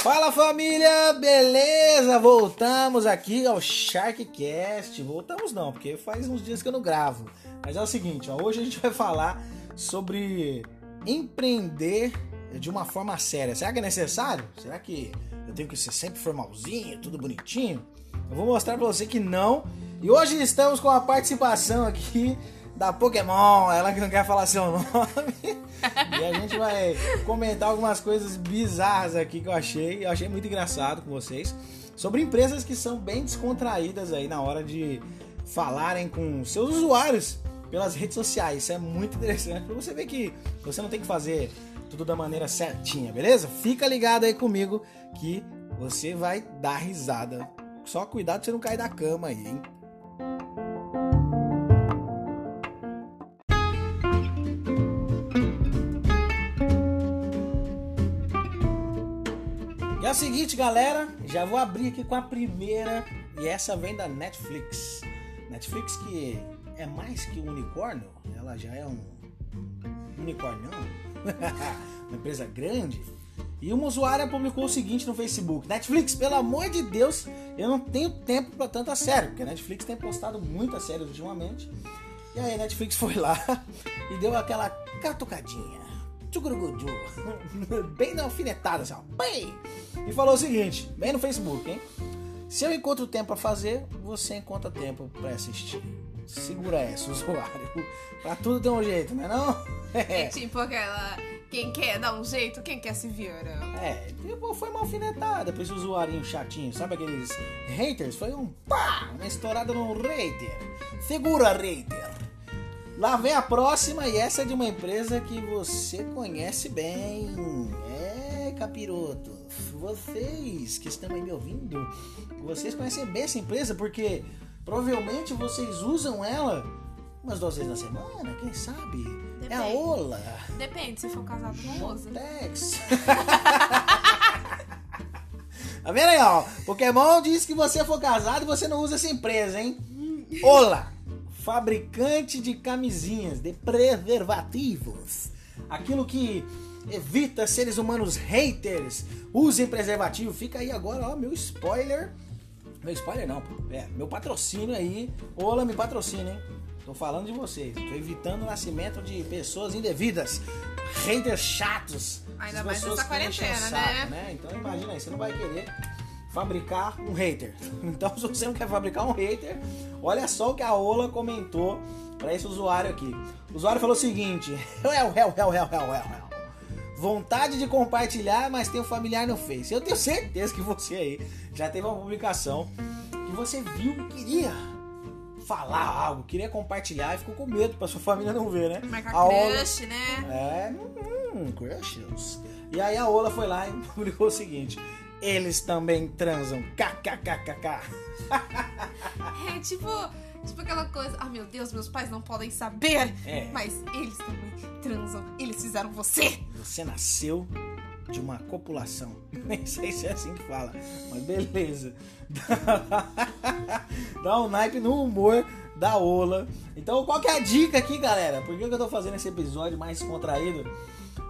Fala família, beleza? Voltamos aqui ao Sharkcast. Voltamos não, porque faz uns dias que eu não gravo. Mas é o seguinte, ó, hoje a gente vai falar sobre empreender de uma forma séria. Será que é necessário? Será que eu tenho que ser sempre formalzinho, tudo bonitinho? Eu vou mostrar pra você que não. E hoje estamos com a participação aqui da Pokémon, ela que não quer falar seu nome. e a gente vai comentar algumas coisas bizarras aqui que eu achei. Eu achei muito engraçado com vocês. Sobre empresas que são bem descontraídas aí na hora de falarem com seus usuários pelas redes sociais. Isso é muito interessante para você ver que você não tem que fazer tudo da maneira certinha, beleza? Fica ligado aí comigo que você vai dar risada. Só cuidado pra você não cair da cama aí, hein? É o seguinte, galera, já vou abrir aqui com a primeira e essa vem da Netflix. Netflix que é mais que um unicórnio, ela já é um unicórnio, uma empresa grande. E uma usuária publicou o seguinte no Facebook: Netflix, pelo amor de Deus, eu não tenho tempo para tanta série, porque a Netflix tem postado muita série ultimamente. E aí a Netflix foi lá e deu aquela catucadinha, tchugurugudu, bem na alfinetada, assim, ó, bem, e falou o seguinte, bem no Facebook, hein? Se eu encontro tempo para fazer, você encontra tempo para assistir. Segura essa, usuário. Pra tudo tem um jeito, não é não? É tipo aquela. Quem quer dar um jeito, quem quer se vira. É, tipo, foi uma alfinetada pra esse usuário chatinho. Sabe aqueles haters? Foi um pá! Uma estourada no hater. Segura, hater. Lá vem a próxima e essa é de uma empresa que você conhece bem. É, capiroto. Vocês que estão aí me ouvindo, vocês conhecem bem essa empresa porque provavelmente vocês usam ela umas duas vezes na semana, quem sabe? É a Depende. Ola. Depende, se for casado, não usa. Tex. tá vendo aí, ó? Pokémon diz que você for casado, você não usa essa empresa, hein? Ola, fabricante de camisinhas, de preservativos. Aquilo que evita seres humanos haters. Usem preservativo. Fica aí agora, ó, meu spoiler. Meu spoiler não. É, meu patrocínio aí. Ola, me patrocina, hein? Tô falando de vocês. Tô evitando o nascimento de pessoas indevidas. Haters chatos. Ainda mais nessa quarentena, saco, né? Então imagina aí, você não vai querer fabricar um hater. Então se você não quer fabricar um hater, olha só o que a Ola comentou para esse usuário aqui. O usuário falou o seguinte: hell, hell, hell, hell, hell, hell, hell. Vontade de compartilhar, mas tem um familiar no Face. Eu tenho certeza que você aí já teve uma publicação que você viu e queria falar algo, queria compartilhar e ficou com medo pra sua família não ver, né? Marcar A Ola- crush, né? é, hum, crushes. E aí a Ola foi lá e publicou o seguinte: eles também transam. KKKKK. É tipo, tipo aquela coisa. Ah, meu Deus, meus pais não podem saber. É. Mas eles também transam. Eles fizeram você. Você nasceu de uma copulação. Nem sei se é assim que fala, mas beleza. Dá um naipe no humor da Ola. Então, qual que é a dica aqui, galera? Por que eu tô fazendo esse episódio mais contraído?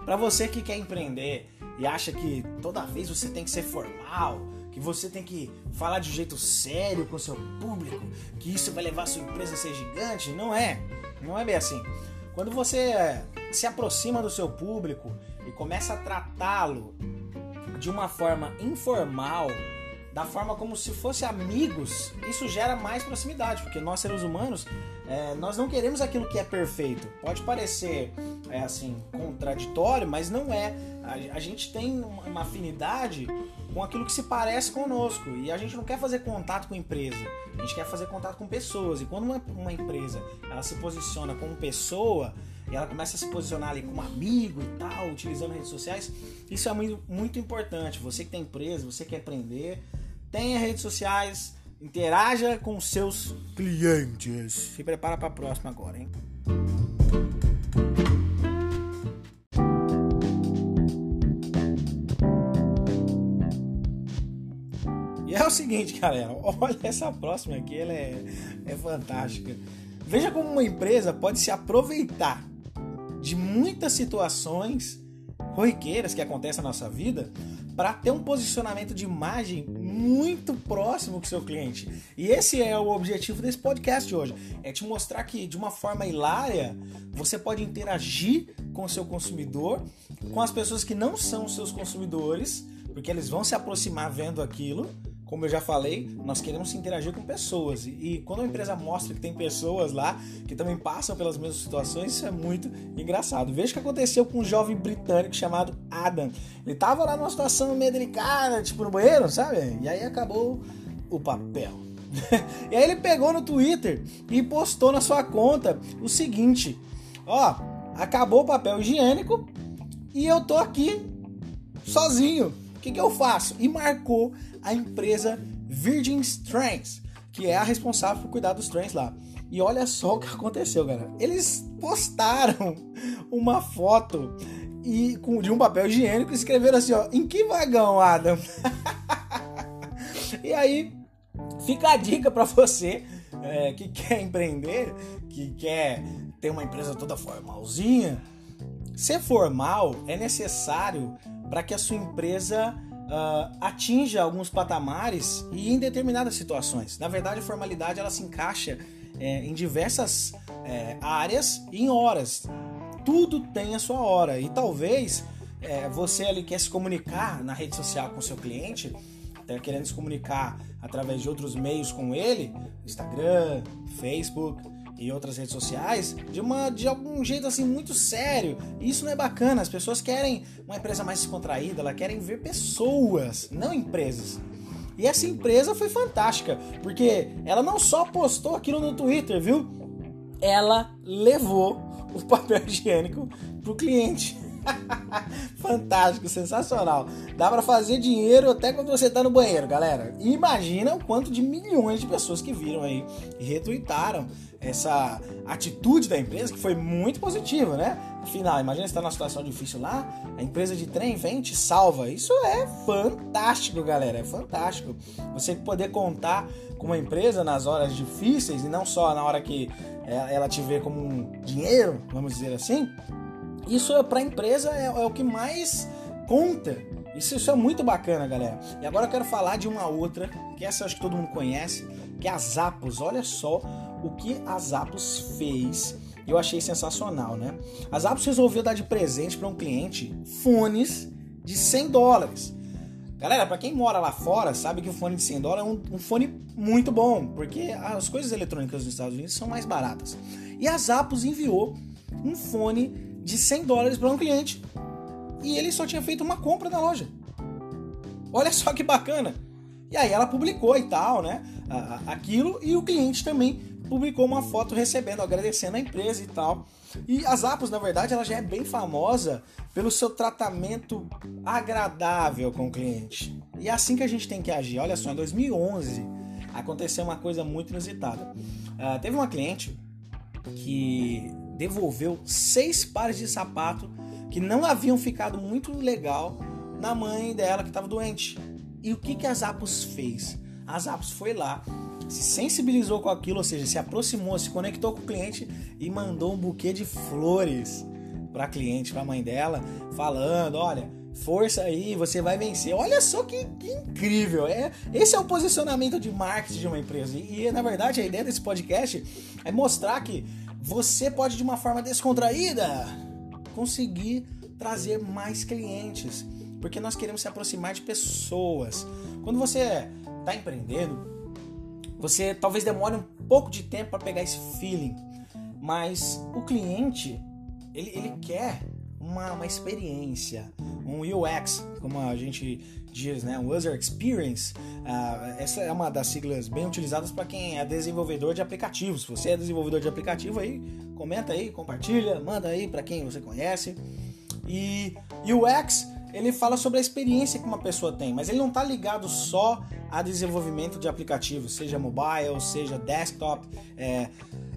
Pra você que quer empreender e acha que toda vez você tem que ser formal, que você tem que falar de um jeito sério com o seu público, que isso vai levar a sua empresa a ser gigante, não é. Não é bem assim. Quando você se aproxima do seu público e começa a tratá-lo de uma forma informal, da forma como se fosse amigos, isso gera mais proximidade, porque nós seres humanos, é, nós não queremos aquilo que é perfeito. Pode parecer é, assim contraditório, mas não é. A, a gente tem uma afinidade com aquilo que se parece conosco e a gente não quer fazer contato com empresa, a gente quer fazer contato com pessoas. E quando uma, uma empresa ela se posiciona como pessoa e ela começa a se posicionar ali como amigo e tal, utilizando redes sociais, isso é muito, muito importante. Você que tem empresa, você quer empreender, tenha redes sociais, interaja com seus clientes. Se prepara para a próxima agora, hein? E é o seguinte, galera, olha essa próxima aqui, ela é, é fantástica. Veja como uma empresa pode se aproveitar de muitas situações corriqueiras que acontecem na nossa vida para ter um posicionamento de imagem muito próximo com o seu cliente. E esse é o objetivo desse podcast de hoje, é te mostrar que de uma forma hilária você pode interagir com o seu consumidor, com as pessoas que não são seus consumidores, porque eles vão se aproximar vendo aquilo como eu já falei, nós queremos interagir com pessoas. E, quando a empresa mostra que tem pessoas lá que também passam pelas mesmas situações, isso é muito engraçado. Veja o que aconteceu com um jovem britânico chamado Adam. Ele tava lá numa situação meio delicada, tipo no banheiro, sabe? E aí acabou o papel. e aí ele pegou no Twitter e postou na sua conta o seguinte: Ó, acabou o papel higiênico e eu tô aqui sozinho. Que, que eu faço? E marcou a empresa Virgin Strands, que é a responsável por cuidar dos trens lá. E olha só o que aconteceu, galera. Eles postaram uma foto e com, de um papel higiênico e escreveram assim, ó, em que vagão, Adam? e aí fica a dica para você é, que quer empreender, que quer ter uma empresa toda formalzinha. Ser formal é necessário para que a sua empresa uh, atinja alguns patamares e em determinadas situações. Na verdade, a formalidade ela se encaixa é, em diversas é, áreas e em horas. Tudo tem a sua hora e talvez é, você ali quer se comunicar na rede social com seu cliente, está querendo se comunicar através de outros meios com ele, Instagram, Facebook, e outras redes sociais de uma de algum jeito assim muito sério. Isso não é bacana. As pessoas querem uma empresa mais descontraída, elas querem ver pessoas, não empresas. E essa empresa foi fantástica, porque ela não só postou aquilo no Twitter, viu? Ela levou o papel higiênico pro cliente. Fantástico, sensacional. Dá para fazer dinheiro até quando você tá no banheiro, galera. Imagina o quanto de milhões de pessoas que viram aí e retweetaram essa atitude da empresa que foi muito positiva, né? Afinal, imagina você tá numa situação difícil lá, a empresa de trem vem te salva. Isso é fantástico, galera. É fantástico. Você poder contar com uma empresa nas horas difíceis e não só na hora que é, ela te vê como um dinheiro, vamos dizer assim. Isso para a empresa é, é, o que mais conta. Isso, isso é muito bacana, galera. E agora eu quero falar de uma outra, que essa eu acho que todo mundo conhece, que é a Zappos. Olha só o que a Zappos fez. Eu achei sensacional, né? A Zappos resolveu dar de presente para um cliente fones de 100 dólares. Galera, para quem mora lá fora, sabe que o fone de 100 dólares é um, um, fone muito bom, porque as coisas eletrônicas nos Estados Unidos são mais baratas. E a Zappos enviou um fone de 100 dólares para um cliente e ele só tinha feito uma compra na loja. Olha só que bacana! E aí ela publicou e tal, né? Aquilo e o cliente também publicou uma foto recebendo, agradecendo a empresa e tal. E a Zappos, na verdade, ela já é bem famosa pelo seu tratamento agradável com o cliente. E é assim que a gente tem que agir. Olha só, em 2011 aconteceu uma coisa muito inusitada. Uh, teve uma cliente que devolveu seis pares de sapato que não haviam ficado muito legal na mãe dela que estava doente. E o que, que a Zappos fez? A Zappos foi lá se sensibilizou com aquilo, ou seja, se aproximou, se conectou com o cliente e mandou um buquê de flores para a cliente, para a mãe dela, falando: olha, força aí, você vai vencer. Olha só que, que, incrível! É, esse é o posicionamento de marketing de uma empresa. E, e, na verdade a ideia desse podcast é mostrar que você pode, de uma forma descontraída, conseguir trazer mais clientes. Porque nós queremos se aproximar de pessoas. Quando você está empreendendo, você talvez demore um pouco de tempo para pegar esse feeling, mas o cliente ele, ele quer uma, uma experiência, um UX, como a gente diz, né? Um User Experience. Uh, essa é uma das siglas bem utilizadas para quem é desenvolvedor de aplicativos. Se você é desenvolvedor de aplicativo aí, comenta aí, compartilha, manda aí para quem você conhece. E UX ele fala sobre a experiência que uma pessoa tem, mas ele não está ligado só a desenvolvimento de aplicativos, seja mobile, seja desktop. É,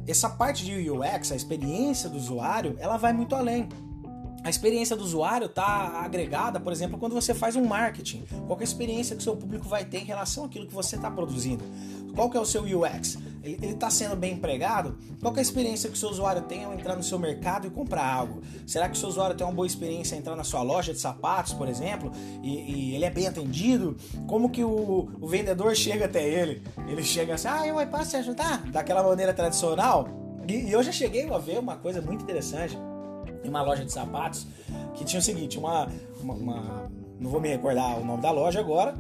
essa parte de UX, a experiência do usuário, ela vai muito além. A experiência do usuário está agregada, por exemplo, quando você faz um marketing. Qual é a experiência que o seu público vai ter em relação àquilo que você está produzindo? Qual que é o seu UX? ele, ele tá sendo bem empregado? Qual é a experiência que o seu usuário tem ao entrar no seu mercado e comprar algo? Será que o seu usuário tem uma boa experiência ao entrar na sua loja de sapatos, por exemplo, e, e ele é bem atendido? Como que o, o, vendedor chega até ele? Ele chega assim, ah, eu posso te ajudar? Daquela maneira tradicional? E, e eu já cheguei a ver uma coisa muito interessante em uma loja de sapatos que tinha o seguinte, uma, uma, uma não vou me recordar o nome da loja agora,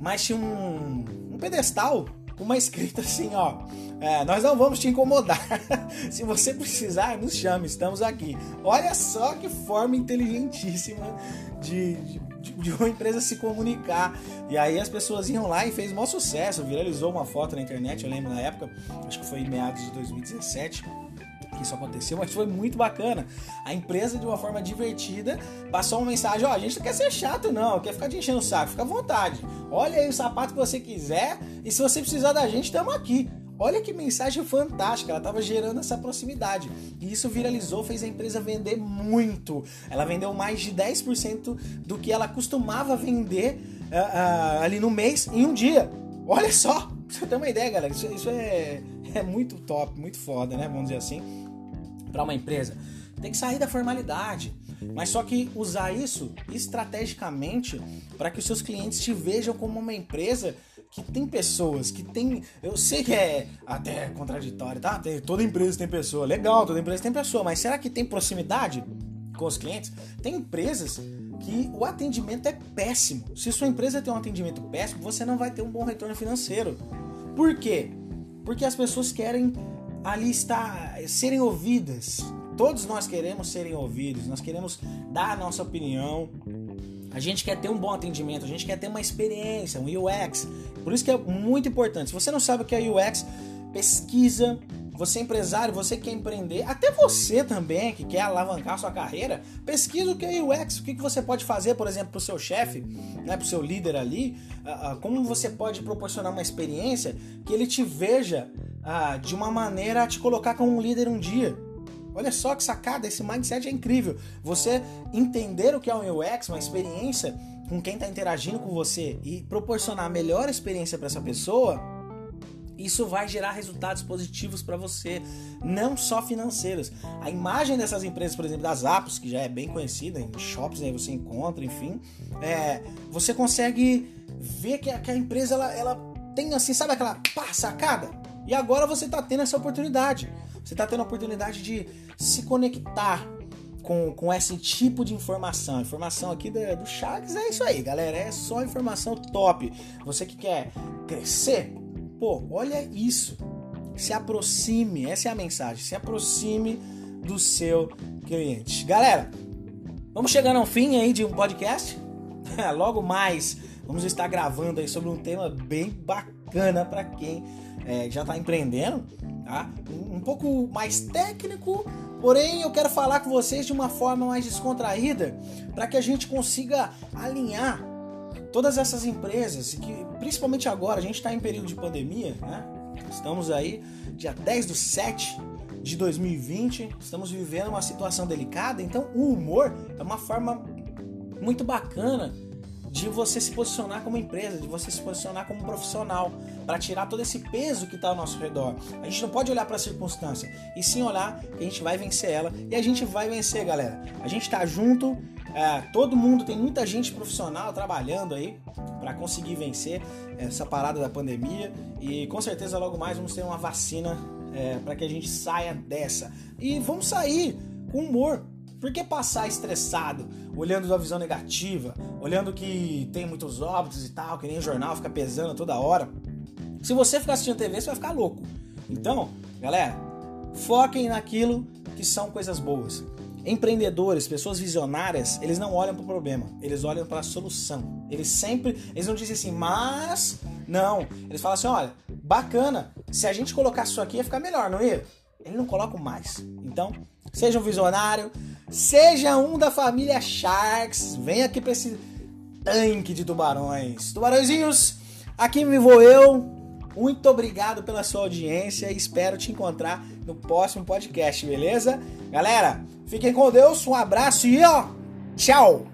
mas tinha um, um pedestal com uma escrita assim, ó. É, nós não vamos te incomodar. Se você precisar, nos chame, estamos aqui. Olha só que forma inteligentíssima de, de, de, uma empresa se comunicar. E aí as pessoas iam lá e fez maior sucesso. Viralizou uma foto na internet, eu lembro na época, acho que foi em meados de 2017 que isso aconteceu, mas foi muito bacana. A empresa, de uma forma divertida, passou uma mensagem: ó, a gente não quer ser chato, não, quer ficar te enchendo o saco, fica à vontade. Olha aí o sapato que você quiser e se você precisar da gente, estamos aqui. Olha que mensagem fantástica, ela estava gerando essa proximidade. E isso viralizou, fez a empresa vender muito. Ela vendeu mais de 10% do que ela costumava vender uh, uh, ali no mês em um dia. Olha só, pra você ter uma ideia, galera. Isso, isso é, é muito top, muito foda, né? Vamos dizer assim para uma empresa. Tem que sair da formalidade, mas só que usar isso estrategicamente para que os seus clientes te vejam como uma empresa que tem pessoas, que tem. Eu sei que é até contraditório, tá? Tem, toda empresa tem pessoa, legal, toda empresa tem pessoa, mas será que tem proximidade com os clientes? Tem empresas que o atendimento é péssimo. Se sua empresa tem um atendimento péssimo, você não vai ter um bom retorno financeiro. Por quê? Porque as pessoas querem ali está serem ouvidas. Todos nós queremos serem ouvidos, nós queremos dar a nossa opinião. A gente quer ter um bom atendimento, a gente quer ter uma experiência, um UX. Por isso que é muito importante. Se você não sabe o que é UX, pesquisa. Você é empresário, você quer empreender, até você também que quer alavancar sua carreira, pesquisa o que é UX, o que você pode fazer, por exemplo, para o seu chefe, né, para o seu líder ali, como você pode proporcionar uma experiência que ele te veja ah, de uma maneira a te colocar como um líder um dia. Olha só que sacada, esse mindset é incrível. Você entender o que é um UX, uma experiência com quem está interagindo com você e proporcionar a melhor experiência para essa pessoa, isso vai gerar resultados positivos para você, não só financeiros. A imagem dessas empresas, por exemplo, das Apps, que já é bem conhecida, em shops aí você encontra, enfim, é, você consegue ver que a, que a empresa ela, ela tem assim, sabe aquela pá, sacada? E agora você está tendo essa oportunidade. Você está tendo a oportunidade de se conectar com, com esse tipo de informação. A informação aqui do, do Chagas é isso aí, galera. É só informação top. Você que quer crescer, pô, olha isso. Se aproxime, essa é a mensagem. Se aproxime do seu cliente. Galera, vamos chegando ao fim aí de um podcast. Logo mais, vamos estar gravando aí sobre um tema bem bacana para quem é, já está empreendendo, tá? Um pouco mais técnico, porém eu quero falar com vocês de uma forma mais descontraída para que a gente consiga alinhar todas essas empresas, que principalmente agora, a gente está em período de pandemia, né? Estamos aí dia 10 do 7 de 2020, estamos vivendo uma situação delicada, então o humor é uma forma muito bacana de você se posicionar como empresa, de você se posicionar como profissional, para tirar todo esse peso que está ao nosso redor. A gente não pode olhar para a circunstância, e sim olhar que a gente vai vencer ela e a gente vai vencer, galera. A gente está junto, é, todo mundo, tem muita gente profissional trabalhando aí para conseguir vencer essa parada da pandemia e com certeza logo mais vamos ter uma vacina é, para que a gente saia dessa. E vamos sair com humor, por que passar estressado, olhando da visão negativa, olhando que tem muitos óbitos e tal, que nem jornal fica pesando toda hora? Se você ficar assistindo TV, você vai ficar louco. Então, galera, foquem naquilo que são coisas boas. Empreendedores, pessoas visionárias, eles não olham para o problema, eles olham para a solução. Eles sempre, eles não dizem assim, mas não. Eles falam assim, olha, bacana, se a gente colocar isso aqui ia ficar melhor, não ia? Ele não coloca mais. Então, seja um visionário, Seja um da família Sharks. Vem aqui para esse tanque de tubarões. Tubarõezinhos, aqui me vou eu. Muito obrigado pela sua audiência e espero te encontrar no próximo podcast, beleza? Galera, fiquem com Deus, um abraço e ó, tchau!